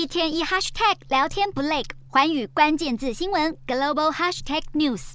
一天一 hashtag 聊天不累，环宇关键字新闻 global hashtag news。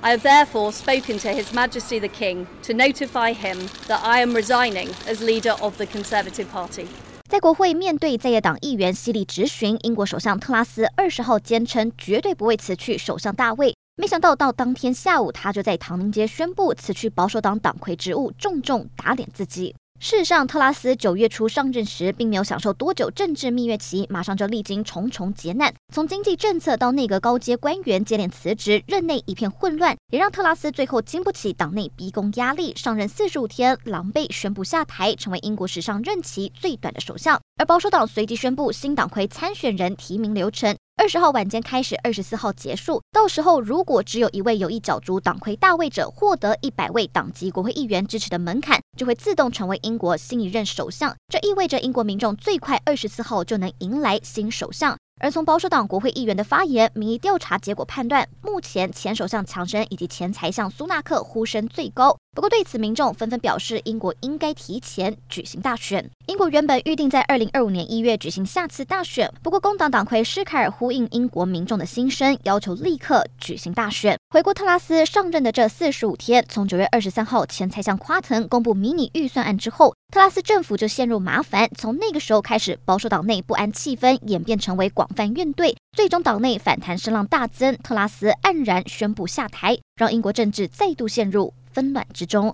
I have therefore spoken to His Majesty the King to notify him that I am resigning as leader of the Conservative Party. 在国会面对在野党议员犀利质询，英国首相特拉斯二十号坚称绝对不会辞去首相大位。没想到到当天下午，他就在唐宁街宣布辞去保守党党魁职务，重重打脸自己。事实上，特拉斯九月初上任时，并没有享受多久政治蜜月期，马上就历经重重劫难，从经济政策到内阁高阶官员接连辞职，任内一片混乱，也让特拉斯最后经不起党内逼宫压力，上任四十五天，狼狈宣布下台，成为英国史上任期最短的首相。而保守党随即宣布新党魁参选人提名流程。二十号晚间开始，二十四号结束。到时候，如果只有一位有意角逐党魁大位者获得一百位党籍国会议员支持的门槛，就会自动成为英国新一任首相。这意味着英国民众最快二十四号就能迎来新首相。而从保守党国会议员的发言、民意调查结果判断，目前前首相强生以及前财相苏纳克呼声最高。不过，对此民众纷纷表示，英国应该提前举行大选。英国原本预定在二零二五年一月举行下次大选，不过工党党魁施凯尔呼应英国民众的心声，要求立刻举行大选。回顾特拉斯上任的这四十五天，从九月二十三号前财相夸腾公布迷你预算案之后，特拉斯政府就陷入麻烦。从那个时候开始，保守党内不安气氛演变成为广泛怨怼，最终党内反弹声浪大增，特拉斯黯然宣布下台，让英国政治再度陷入纷乱之中。